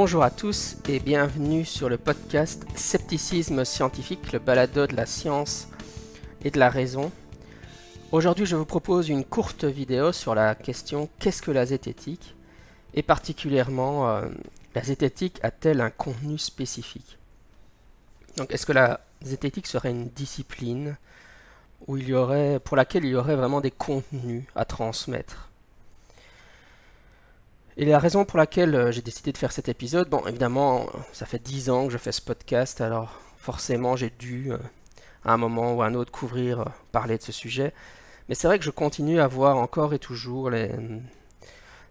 Bonjour à tous et bienvenue sur le podcast Scepticisme scientifique, le balado de la science et de la raison. Aujourd'hui, je vous propose une courte vidéo sur la question qu'est-ce que la zététique? et particulièrement euh, la zététique a-t-elle un contenu spécifique? Donc, est-ce que la zététique serait une discipline où il y aurait, pour laquelle il y aurait vraiment des contenus à transmettre? Et la raison pour laquelle euh, j'ai décidé de faire cet épisode, bon évidemment ça fait 10 ans que je fais ce podcast, alors forcément j'ai dû euh, à un moment ou à un autre couvrir, euh, parler de ce sujet. Mais c'est vrai que je continue à voir encore et toujours les,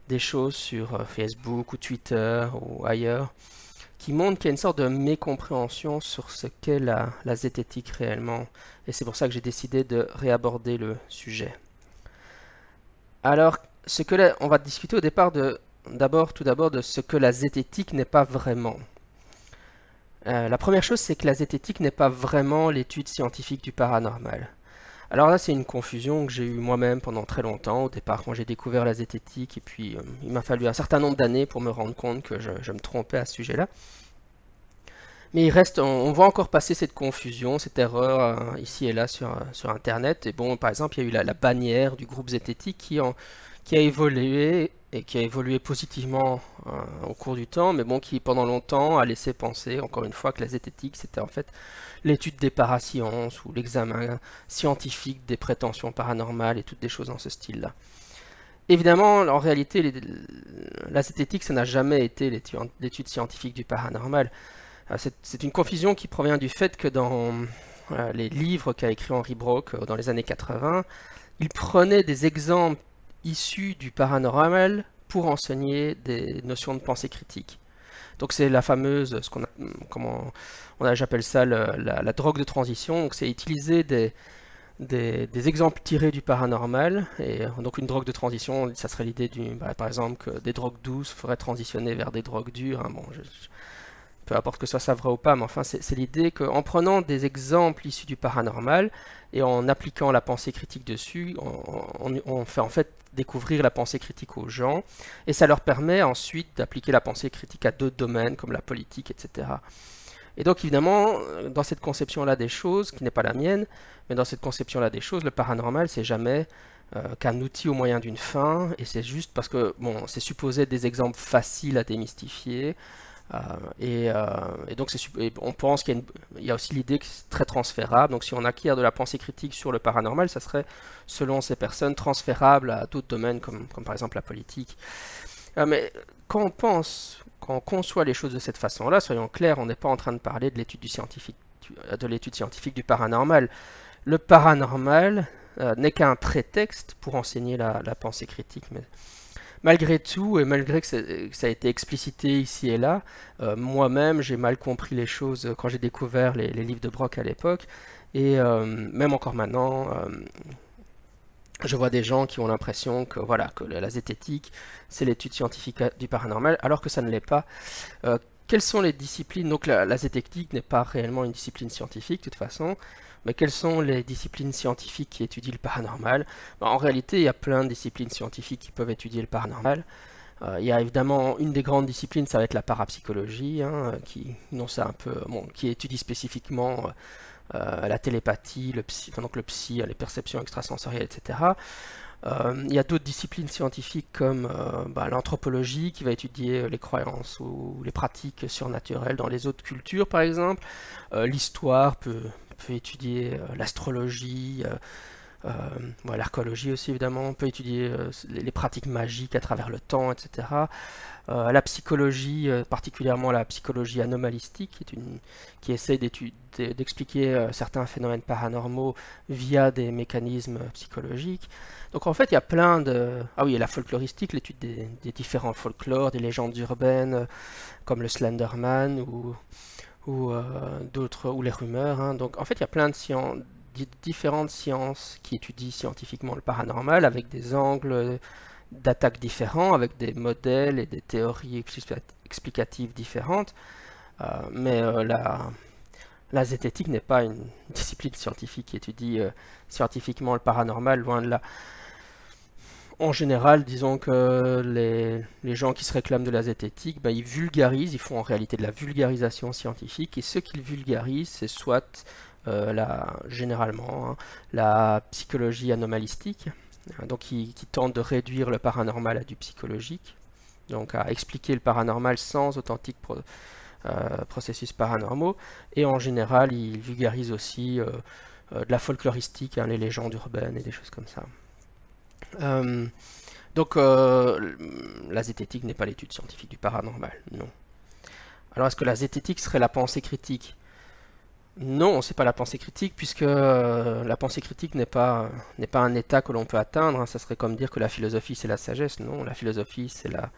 des choses sur Facebook ou Twitter ou ailleurs qui montrent qu'il y a une sorte de mécompréhension sur ce qu'est la, la zététique réellement. Et c'est pour ça que j'ai décidé de réaborder le sujet. Alors, ce que là, on va discuter au départ de d'abord, tout d'abord, de ce que la zététique n'est pas vraiment. Euh, la première chose, c'est que la zététique n'est pas vraiment l'étude scientifique du paranormal. Alors là, c'est une confusion que j'ai eue moi-même pendant très longtemps, au départ, quand j'ai découvert la zététique, et puis euh, il m'a fallu un certain nombre d'années pour me rendre compte que je, me trompais à ce sujet-là. Mais il reste, on, voit encore passer cette confusion, cette erreur euh, ici et là sur, sur Internet. Et bon, par exemple, il y a eu la, bannière du groupe zététique qui, qui a évolué et qui a évolué positivement euh, au cours du temps, mais bon, qui pendant longtemps a laissé penser, encore une fois, que la zététique c'était en fait l'étude des parasciences ou l'examen scientifique des prétentions paranormales et toutes des choses dans ce Évidemment, en réalité, la zététique, ça n'a jamais été l'étude scientifique du paranormal. Euh, c'est une confusion qui provient du fait que dans euh, les livres qu'a écrit Henri Brock dans les années 80, il prenait des exemples issus du paranormal pour enseigner des notions de pensée critique. Donc c'est la fameuse, ce qu'on a, comment on j'appelle ça la, drogue de transition. Donc c'est utiliser des, des, exemples tirés du paranormal. Et donc une drogue de transition, ça serait l'idée du, bah, par exemple, que des drogues douces feraient transitionner vers des drogues dures. Hein. Bon, peu importe que ça soit vrai ou pas, mais enfin c'est l'idée qu'en prenant des exemples issus du paranormal et en appliquant la pensée critique dessus, on, fait en fait découvrir la pensée critique aux gens et ça leur permet ensuite d'appliquer la pensée critique à d'autres domaines comme la politique, etc. Et donc évidemment, dans cette conception-là des choses, qui n'est pas la mienne, mais dans cette conception-là des choses, le paranormal, c'est jamais euh, qu'un outil au moyen d'une fin, et c'est juste parce que bon, c'est supposé des exemples faciles à démystifier, euh, euh, et, donc on pense qu'il y, a aussi l'idée que c'est très transférable. Donc si on acquiert de la pensée critique sur le paranormal, ça serait, selon ces personnes, transférable à d'autres domaines comme, par exemple la politique. Euh, mais quand on pense, quand on conçoit les choses de cette façon-là, soyons clairs, on n'est pas en train de parler de l'étude scientifique, du paranormal. Le paranormal n'est qu'un prétexte pour enseigner la, pensée critique. Malgré tout, et malgré que, ça a été explicité ici et là, euh, moi-même j'ai mal compris les choses quand j'ai découvert les, livres de Brock à l'époque, et euh, même encore maintenant, euh, je vois des gens qui ont l'impression que voilà que la zététique c'est l'étude scientifique du paranormal, alors que ça ne l'est pas. quelles sont les disciplines? Donc la zététique n'est pas réellement une discipline scientifique de toute façon, mais quelles sont les disciplines scientifiques qui étudient le paranormal ben, En réalité, il y a plein de disciplines scientifiques qui peuvent étudier le paranormal. Euh, il y a évidemment une des grandes disciplines, ça va être la parapsychologie, hein, qui, non, un peu, bon, qui étudie spécifiquement euh, la télépathie, le psy, donc le les perceptions extrasensorielles, etc. Euh, il y a d'autres disciplines scientifiques comme bah, l'anthropologie qui va étudier les croyances ou les pratiques surnaturelles dans les autres cultures par exemple. L'histoire peut, peut étudier euh, l'astrologie, euh, euh, l'archéologie aussi évidemment, on peut étudier les, pratiques magiques à travers le temps, etc. la psychologie, particulièrement la psychologie anomalistique, qui, est essaie d'expliquer certains phénomènes paranormaux via des mécanismes psychologiques. Donc en fait, il y a plein de... Ah oui, a la folkloristique, l'étude des, des, différents folklores, des légendes urbaines, comme le Slenderman, ou ou euh, d'autres ou les rumeurs. Hein. Donc en fait, il y a plein de sciences, différentes sciences qui étudient scientifiquement le paranormal avec des angles d'attaque différents, avec des modèles et des théories explicatives différentes. Euh, mais euh, la, la zététique n'est pas une discipline scientifique qui étudie scientifiquement le paranormal, loin de là. En général, disons que les, gens qui se réclament de la zététique, ben, ils vulgarisent, ils font en réalité de la vulgarisation scientifique, et ce qu'ils vulgarisent, c'est soit euh, généralement hein, la psychologie anomalistique, donc qui, tente de réduire le paranormal à du psychologique, donc à expliquer le paranormal sans authentique euh, processus paranormaux, et en général, ils vulgarisent aussi euh, de la folkloristique, hein, les légendes urbaines et des choses comme ça. Euh, donc, euh, la zététique n'est pas l'étude scientifique du paranormal, non. Alors, est-ce que la zététique serait la pensée critique? Non, c'est pas la pensée critique, puisque euh, la pensée critique n'est pas, pas un état que l'on peut atteindre. Hein. Ça serait comme dire que la philosophie, c'est la sagesse. Non, la philosophie, c'est la,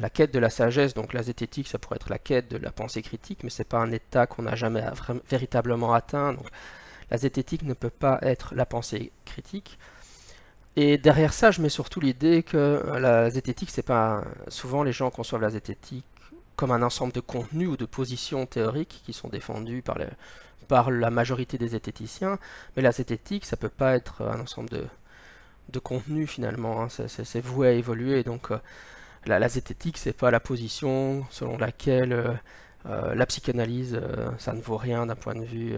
la, quête de la sagesse. Donc, la zététique, ça pourrait être la quête de la pensée critique, mais c'est pas un état qu'on n'a jamais véritablement atteint. Donc, la zététique ne peut pas être la pensée critique. Et derrière ça, je mets surtout l'idée que euh, la zététique, c'est pas souvent les gens conçoivent la zététique comme un ensemble de contenus ou de positions théoriques qui sont défendus par, par la majorité des zététiciens, mais la zététique, ça peut pas être un ensemble de, de contenus finalement, hein. c'est voué à évoluer, donc euh, la, la, zététique, c'est pas la position selon laquelle euh, la psychanalyse, ça ne vaut rien d'un point de vue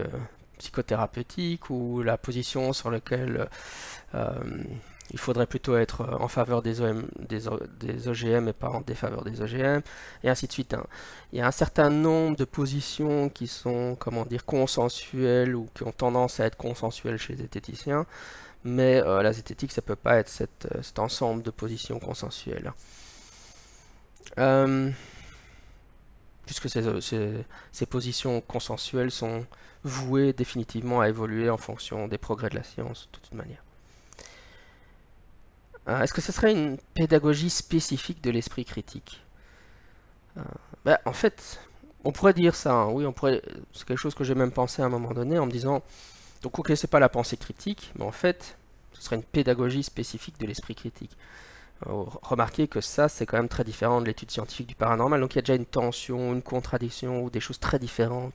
psychothérapeutique, ou la position sur laquelle euh, il faudrait plutôt être en faveur des, OGM et pas en défaveur des OGM, et ainsi de suite. Hein. Il y a un certain nombre de positions qui sont, comment dire, consensuelles ou qui ont tendance à être consensuelles chez les zététiciens, mais euh, la zététique, ça peut pas être euh, cet ensemble de positions consensuelles. Puisque ces, ces, positions consensuelles sont vouées définitivement à évoluer en fonction des progrès de la science, de toute manière. Euh, est-ce que ce serait une pédagogie spécifique de l'esprit critique? Euh, ben, En fait, on pourrait dire ça, hein. oui, on pourrait. C'est quelque chose que j'ai même pensé à un moment donné en me disant, donc ok, c'est pas la pensée critique, mais en fait, ce serait une pédagogie spécifique de l'esprit critique. Euh, remarquez que ça, c'est quand même très différent de l'étude scientifique du paranormal, donc il y a déjà une tension, une contradiction ou des choses très différentes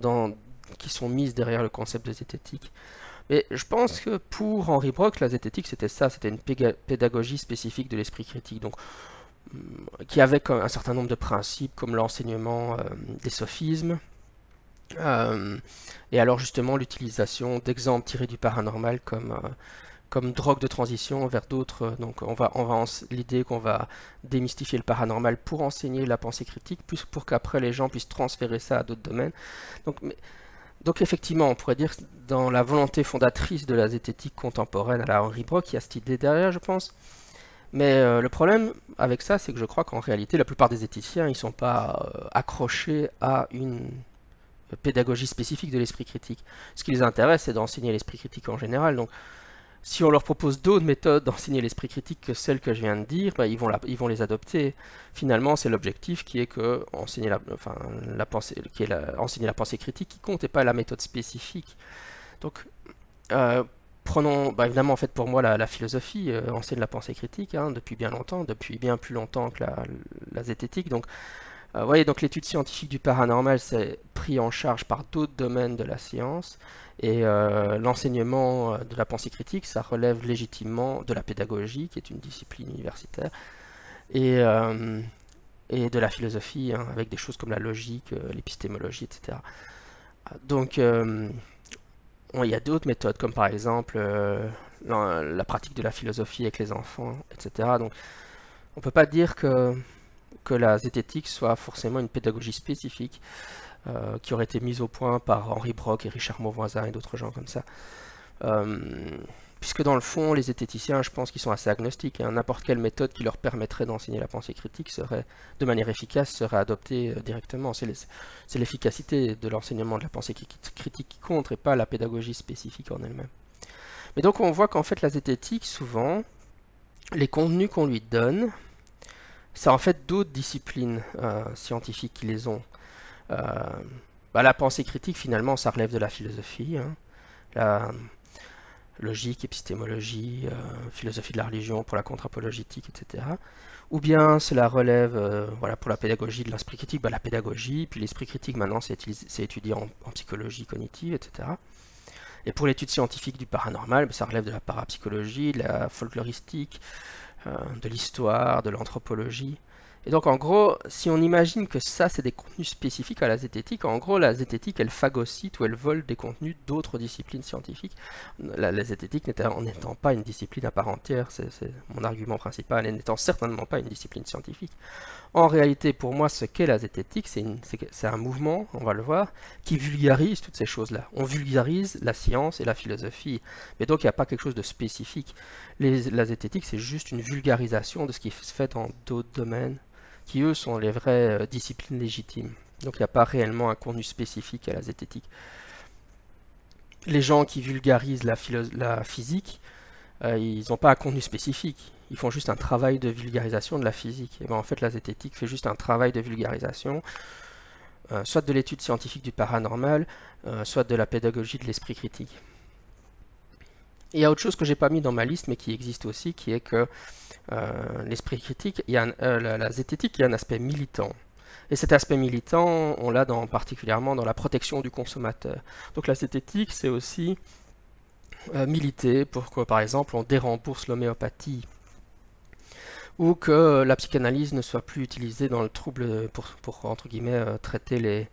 dans, qui sont mises derrière le concept de zététique. Mais je pense que pour Henri Brock, la zététique, c'était ça, c'était une pédagogie spécifique de l'esprit critique, donc mm, qui avait un certain nombre de principes, comme l'enseignement euh, des sophismes, euh, et alors justement l'utilisation d'exemples tirés du paranormal comme, euh, comme drogue de transition vers d'autres. Donc on va, on va l'idée qu'on va démystifier le paranormal pour enseigner la pensée critique, plus pour qu'après les gens puissent transférer ça à d'autres domaines. Donc, mais, donc effectivement, on pourrait dire dans la volonté fondatrice de la zététique contemporaine à la Henri Brock, il y a cette idée derrière, je pense. Mais euh, le problème avec ça, c'est que je crois qu'en réalité, la plupart des zététiciens, ils ne sont pas euh, accrochés à une pédagogie spécifique de l'esprit critique. Ce qui les intéresse, c'est d'enseigner l'esprit critique en général. Donc, si on leur propose d'autres méthodes d'enseigner l'esprit critique que celles que je viens de dire, bah, ils, vont les adopter. Finalement, c'est l'objectif qui est que enseigner la, pensée, qui est la, la pensée critique qui compte et pas la méthode spécifique. Donc, euh, prenons, bah, évidemment, en fait, pour moi, la, philosophie euh, enseigne la pensée critique hein, depuis bien longtemps, depuis bien plus longtemps que la, zététique. Euh, voyez, donc l'étude scientifique du paranormal, c'est pris en charge par d'autres domaines de la science. Et euh, l'enseignement euh, de la pensée critique, ça relève légitimement de la pédagogie, qui est une discipline universitaire, et, euh, et de la philosophie, hein, avec des choses comme la logique, l'épistémologie, etc. Donc, il y a d'autres méthodes, comme par exemple la, pratique de la philosophie avec les enfants, etc. Donc, on ne peut pas dire que, que la zététique soit forcément une pédagogie spécifique. Euh, qui aurait été mise au point par Henri Brock et Richard Mauvoisin et d'autres gens comme ça. Euh, puisque dans le fond, les zététiciens, je pense qu'ils sont assez agnostiques. Hein. N'importe quelle méthode qui leur permettrait d'enseigner la pensée critique serait, de manière efficace, serait adoptée euh, directement. C'est l'efficacité de l'enseignement de la pensée critique qui compte et pas la pédagogie spécifique en elle-même. Mais donc on voit qu'en fait la zététique, souvent, les contenus qu'on lui donne, c'est en fait d'autres disciplines scientifiques qui les ont. Euh, bah, la pensée critique, finalement, ça relève de la philosophie. Hein. La logique, épistémologie, euh, philosophie de la religion pour la contre-apologétique, etc. Ou bien cela relève, euh, voilà, pour la pédagogie de l'esprit critique, bah, la pédagogie, puis l'esprit critique maintenant c'est étudié en, psychologie cognitive, etc. Et pour l'étude scientifique du paranormal, ben, ça relève de la parapsychologie, de la folkloristique, euh, de l'histoire, de l'anthropologie. Et donc en gros, si on imagine que ça c'est des contenus spécifiques à la zététique, en gros la zététique elle phagocyte ou elle vole des contenus d'autres disciplines scientifiques. La, zététique n'étant pas une discipline à part entière, c'est mon argument principal, et n'étant certainement pas une discipline scientifique. En réalité, pour moi, ce qu'est la zététique, c'est un mouvement, on va le voir, qui vulgarise toutes ces choses-là. On vulgarise la science et la philosophie, mais donc il n'y a pas quelque chose de spécifique. la zététique, c'est juste une vulgarisation de ce qui se fait dans d'autres domaines qui eux sont les vraies euh, disciplines légitimes. Donc il n'y a pas réellement un contenu spécifique à la zététique. Les gens qui vulgarisent la, la physique, euh, ils n'ont pas un contenu spécifique. Ils font juste un travail de vulgarisation de la physique. Et ben, en fait, la zététique fait juste un travail de vulgarisation, euh, soit de l'étude scientifique du paranormal, soit de la pédagogie de l'esprit critique. il y a autre chose que j'ai pas mis dans ma liste, mais qui existe aussi, qui est que euh, l'esprit critique, il y a euh, la, zététique, il y a un aspect militant. Et cet aspect militant, on l'a particulièrement dans la protection du consommateur. Donc la zététique, c'est aussi euh, militer pour que, par exemple, on dérembourse l'homéopathie ou que la psychanalyse ne soit plus utilisée dans le trouble pour, entre guillemets, traiter les,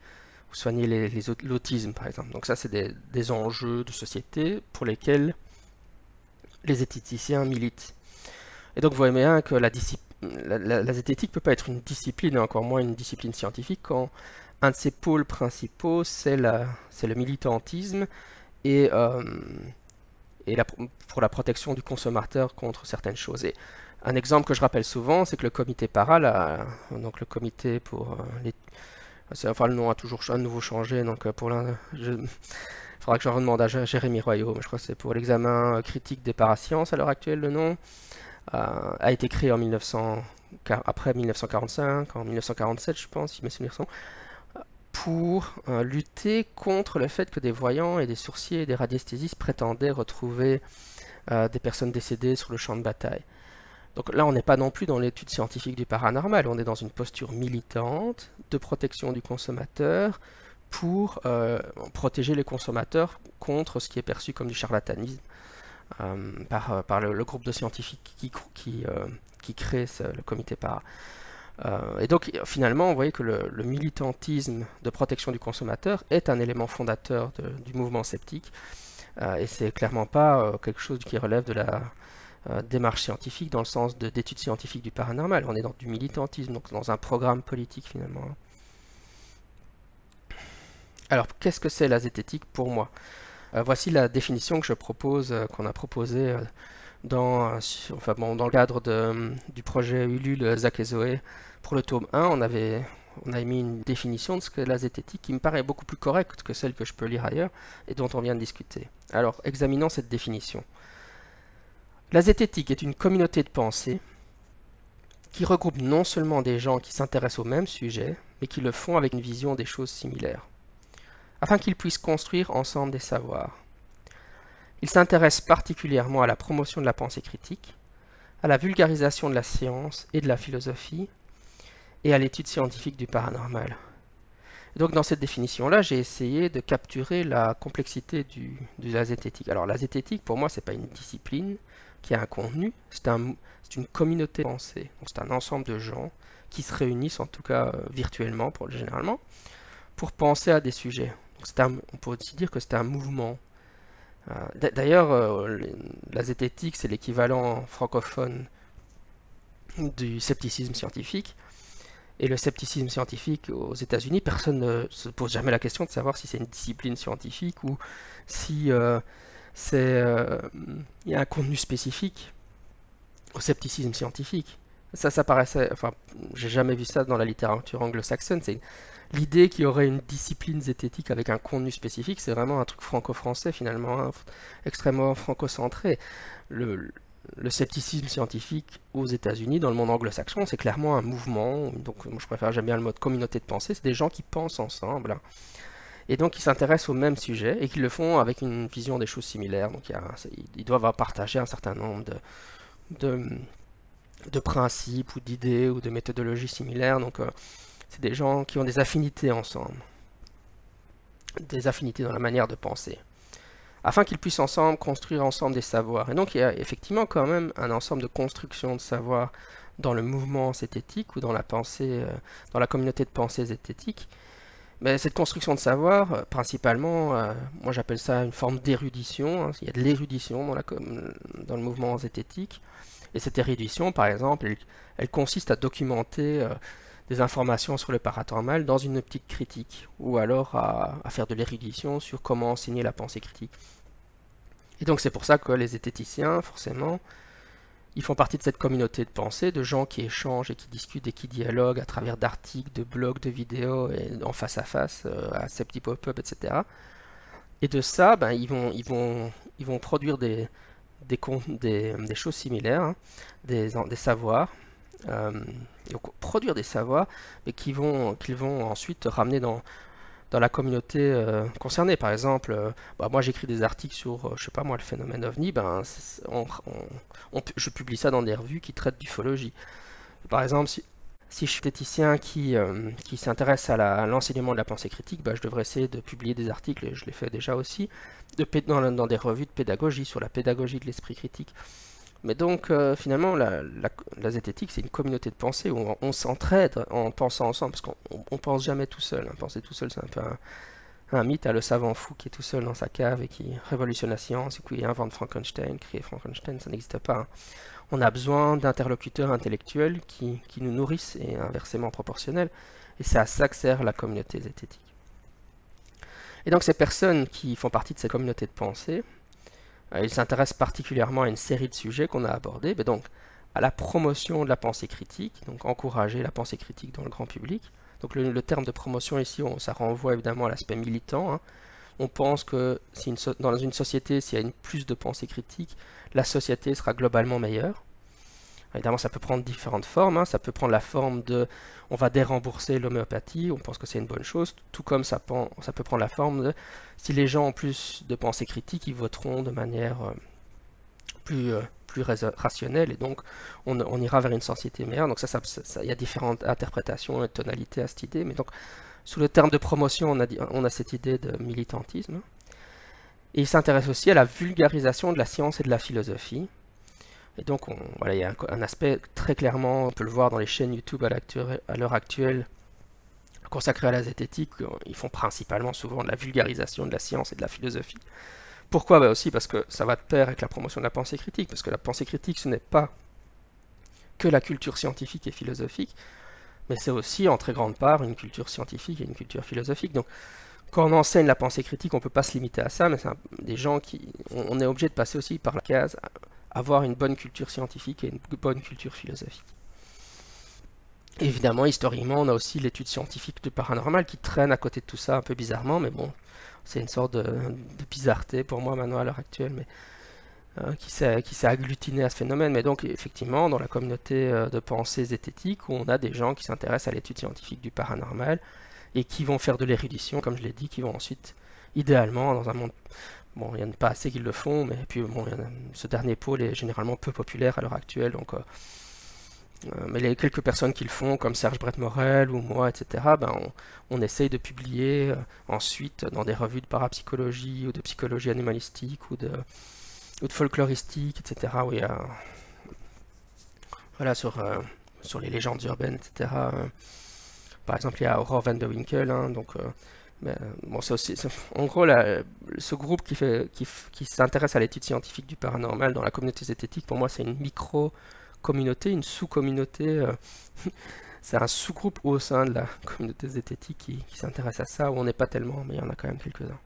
ou soigner l'autisme, par exemple. Donc ça, c'est des, enjeux de société pour lesquels les zététiciens militent. Et donc vous voyez bien que la, zététique ne peut pas être une discipline, et encore moins une discipline scientifique, quand un de ses pôles principaux, c'est le militantisme et, euh, pour la protection du consommateur contre certaines choses. Et un exemple que je rappelle souvent, c'est que le comité PARA, donc le comité pour euh, les... Enfin, le nom a toujours à nouveau changé, donc euh, pour l'un... Il faudra que je redemande à Jérémy Royaux, je crois que c'est pour l'examen critique des parasciences à l'heure actuelle le nom. Euh, a été créé en 1900, après 1945, en 1947 je pense, si mes souvenirs pour euh, lutter contre le fait que des voyants et des sourciers et des radiesthésistes prétendaient retrouver euh, des personnes décédées sur le champ de bataille. Donc là, on n'est pas non plus dans l'étude scientifique du paranormal, on est dans une posture militante de protection du consommateur pour protéger les consommateurs contre ce qui est perçu comme du charlatanisme euh, par, euh, le, groupe de scientifiques qui, euh, crée le comité par. et donc finalement, on voyez que le, militantisme de protection du consommateur est un élément fondateur du mouvement sceptique, et c'est clairement pas quelque chose qui relève de la démarche scientifique dans le sens d'études scientifiques du paranormal. On est dans du militantisme, donc dans un programme politique finalement. Alors, qu'est-ce que c'est la zététique pour moi? Euh, voici la définition que je propose, euh, qu'on a proposée euh, dans, enfin, bon, dans le cadre de, du projet Ulule Zach et Zoé. Pour le tome 1, on avait, on mis une définition de ce qu'est la zététique qui me paraît beaucoup plus correcte que celle que je peux lire ailleurs et dont on vient de discuter. Alors, examinons cette définition. La zététique est une communauté de pensée qui regroupe non seulement des gens qui s'intéressent au même sujet, mais qui le font avec une vision des choses similaires afin qu'ils puissent construire ensemble des savoirs. Il s'intéresse particulièrement à la promotion de la pensée critique, à la vulgarisation de la science et de la philosophie, et à l'étude scientifique du paranormal. donc dans cette définition-là, j'ai essayé de capturer la complexité du, de la zététique. Alors la zététique, pour moi, c'est pas une discipline qui a un contenu, c'est un, une communauté de pensée. C'est un ensemble de gens qui se réunissent, en tout cas euh, virtuellement pour, généralement, pour penser à des sujets on pourrait aussi dire que c'était un mouvement. Euh, d'ailleurs, euh, la zététique, c'est l'équivalent francophone du scepticisme scientifique. Et le scepticisme scientifique aux États-Unis, personne ne se pose jamais la question de savoir si c'est une discipline scientifique ou si euh, c'est il y a un contenu spécifique au scepticisme scientifique. Ça, ça paraissait, enfin, j'ai jamais vu ça dans la littérature anglo-saxonne. C'est l'idée qu'il y aurait une discipline zététique avec un contenu spécifique, c'est vraiment un truc franco-français finalement, hein, extrêmement franco-centré. Le, scepticisme scientifique aux États-Unis, dans le monde anglo-saxon, c'est clairement un mouvement. Donc, moi, je préfère, j'aime bien le mode communauté de pensée. C'est des gens qui pensent ensemble hein, et donc qui s'intéressent au même sujet et qui le font avec une vision des choses similaires. Donc, ils doivent partager un certain nombre de, de, principes ou d'idées ou de méthodologies similaires. Donc, euh, c'est des gens qui ont des affinités ensemble. Des affinités dans la manière de penser. afin qu'ils puissent ensemble construire ensemble des savoirs. Et donc il y a effectivement quand même un ensemble de constructions de savoirs dans le mouvement zététique ou dans la pensée, euh, dans la communauté de pensée zététique. Mais cette construction de savoir, euh, principalement, euh, moi j'appelle ça une forme d'érudition. Hein. Il y a de l'érudition dans, dans, le mouvement zététique. Et cette érudition, par exemple, elle, consiste à documenter des informations sur le paranormal dans une optique critique, ou alors à, faire de l'érudition sur comment enseigner la pensée critique. Et donc c'est pour ça que les zététiciens, forcément, ils font partie de cette communauté de pensée, de gens qui échangent et qui discutent et qui dialoguent à travers d'articles, de blogs, de vidéos, et en face à face, euh, à ces petits pop-up, etc. Et de ça, ben, ils, vont, ils, vont, ils vont produire des, des, choses similaires, hein, des, des savoirs, euh, produire des savoirs, mais qui vont, qu'ils vont ensuite ramener dans, dans la communauté euh, concernée. Par exemple, euh, bah, moi j'écris des articles sur, euh, je sais pas moi, le phénomène ovni, ben, je publie ça dans des revues qui traitent d'ufologie. Par exemple, si, je suis esthéticien qui, qui s'intéresse à l'enseignement de la pensée critique, ben, je devrais essayer de publier des articles, et je l'ai fait déjà aussi, de, dans des revues de pédagogie, sur la pédagogie de l'esprit critique. Mais donc, euh, finalement, la, zététique, c'est une communauté de pensée où on, s'entraide en pensant ensemble, parce qu'on ne pense jamais tout seul. Hein. Penser tout seul, c'est un peu un, mythe, à le savant fou qui est tout seul dans sa cave et qui révolutionne la science, et qui invente Frankenstein, crée Frankenstein, ça n'existe pas. Hein. On a besoin d'interlocuteurs intellectuels qui, qui, nous nourrissent, et inversement proportionnels, et c'est à ça que sert la communauté zététique. Et donc ces personnes qui font partie de cette communauté de pensée, il s'intéresse particulièrement à une série de sujets qu'on a abordés, mais donc à la promotion de la pensée critique, donc encourager la pensée critique dans le grand public. Donc le, terme de promotion ici, ça renvoie évidemment à l'aspect militant. Hein. On pense que si dans une société, s'il y a une plus de pensée critique, la société sera globalement meilleure. Évidemment, ça peut prendre différentes formes. Hein. Ça peut prendre la forme de on va dérembourser l'homéopathie, on pense que c'est une bonne chose, tout comme ça, peut prendre la forme de si les gens ont plus de pensée critique, ils voteront de manière euh, plus, euh, rationnelle et donc on, ira vers une société meilleure. Donc ça, il y a différentes interprétations et tonalités à cette idée, mais donc sous le terme de promotion, on a, on a cette idée de militantisme. Et il s'intéresse aussi à la vulgarisation de la science et de la philosophie. Et donc, on, voilà, il y a un, aspect très clairement, on peut le voir dans les chaînes YouTube à l'heure actuelle, consacrées à la zététique, ils font principalement souvent de la vulgarisation de la science et de la philosophie. Pourquoi? Bah Aussi parce que ça va de pair avec la promotion de la pensée critique, parce que la pensée critique, ce n'est pas que la culture scientifique et philosophique, mais c'est aussi en très grande part une culture scientifique et une culture philosophique. Donc, quand on enseigne la pensée critique, on ne peut pas se limiter à ça, mais c'est des gens qui. On, est obligé de passer aussi par la case avoir une bonne culture scientifique et une bonne culture philosophique. évidemment, historiquement, on a aussi l'étude scientifique du paranormal qui traîne à côté de tout ça un peu bizarrement, mais bon, c'est une sorte de, bizarreté pour moi maintenant à l'heure actuelle, mais euh, qui s'est agglutiné à ce phénomène. Mais donc, effectivement, dans la communauté euh, de pensée zététique, on a des gens qui s'intéressent à l'étude scientifique du paranormal et qui vont faire de l'érudition, comme je l'ai dit, qui vont ensuite, idéalement, dans un monde Bon, il n'y en a pas assez qui le font, mais puis bon, ce dernier pôle est généralement peu populaire à l'heure actuelle, donc euh, euh, mais les quelques personnes qui le font, comme Serge Brett Morel ou moi, etc., ben on, essaye de publier euh, ensuite dans des revues de parapsychologie ou de psychologie animalistique ou de, ou de folkloristique, etc., où il y a, voilà, sur, sur les légendes urbaines, etc. Par exemple, il y a Aurore van de Winkel, hein, donc aussi, en gros, ce groupe qui, s'intéresse à l'étude scientifique du paranormal dans la communauté zététique, pour moi, c'est une micro-communauté, une sous-communauté. Euh, c'est un sous-groupe au sein de la communauté zététique qui, s'intéresse à ça, où on n'est pas tellement, mais il y en a quand même quelques-uns.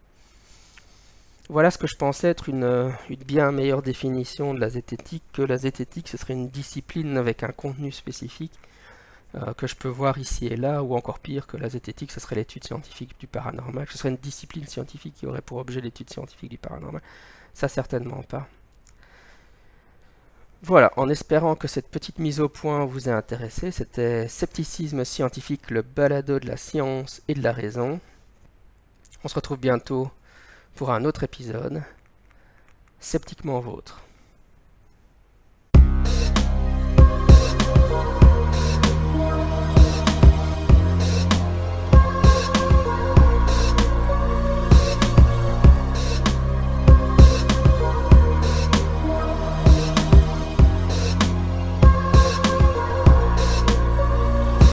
Voilà ce que je pensais être une, une, bien meilleure définition de la zététique, que la zététique, ce serait une discipline avec un contenu spécifique euh, que je peux voir ici et là, ou encore pire que la zététique, ce serait l'étude scientifique du paranormal. Ce serait une discipline scientifique qui aurait pour objet l'étude scientifique du paranormal. Ça, certainement pas. Voilà, en espérant que cette petite mise au point vous ait intéressé, c'était Scepticisme scientifique, le balado de la science et de la raison. On se retrouve bientôt pour un autre épisode. Sceptiquement vôtre.